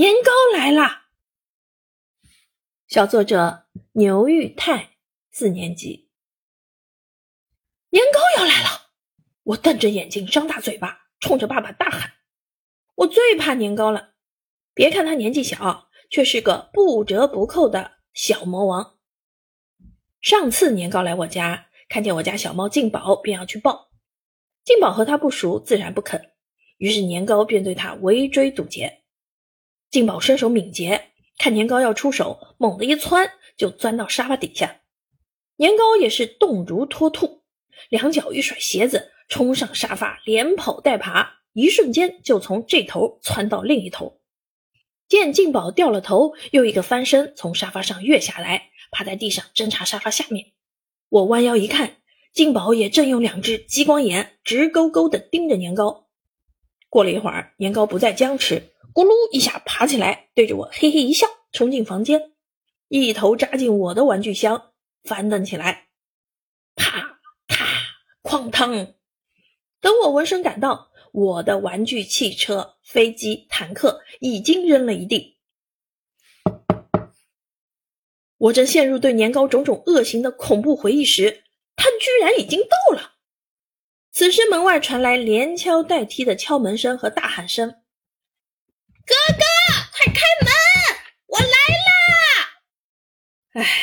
年糕来啦！小作者牛玉泰，四年级。年糕要来了！我瞪着眼睛，张大嘴巴，冲着爸爸大喊：“我最怕年糕了！别看他年纪小，却是个不折不扣的小魔王。”上次年糕来我家，看见我家小猫静宝，便要去抱。静宝和他不熟，自然不肯。于是年糕便对他围追堵截。静宝身手敏捷，看年糕要出手，猛地一窜，就钻到沙发底下。年糕也是动如脱兔，两脚一甩鞋子，冲上沙发，连跑带爬，一瞬间就从这头窜到另一头。见静宝掉了头，又一个翻身从沙发上跃下来，趴在地上侦查沙发下面。我弯腰一看，静宝也正用两只激光眼直勾勾地盯着年糕。过了一会儿，年糕不再僵持，咕噜一下爬起来，对着我嘿嘿一笑，冲进房间，一头扎进我的玩具箱，翻腾起来，啪啪哐当。等我闻声赶到，我的玩具汽车、飞机、坦克已经扔了一地。我正陷入对年糕种种恶行的恐怖回忆时，他居然已经到了。此时，门外传来连敲带踢的敲门声和大喊声：“哥哥，快开门，我来啦！”哎。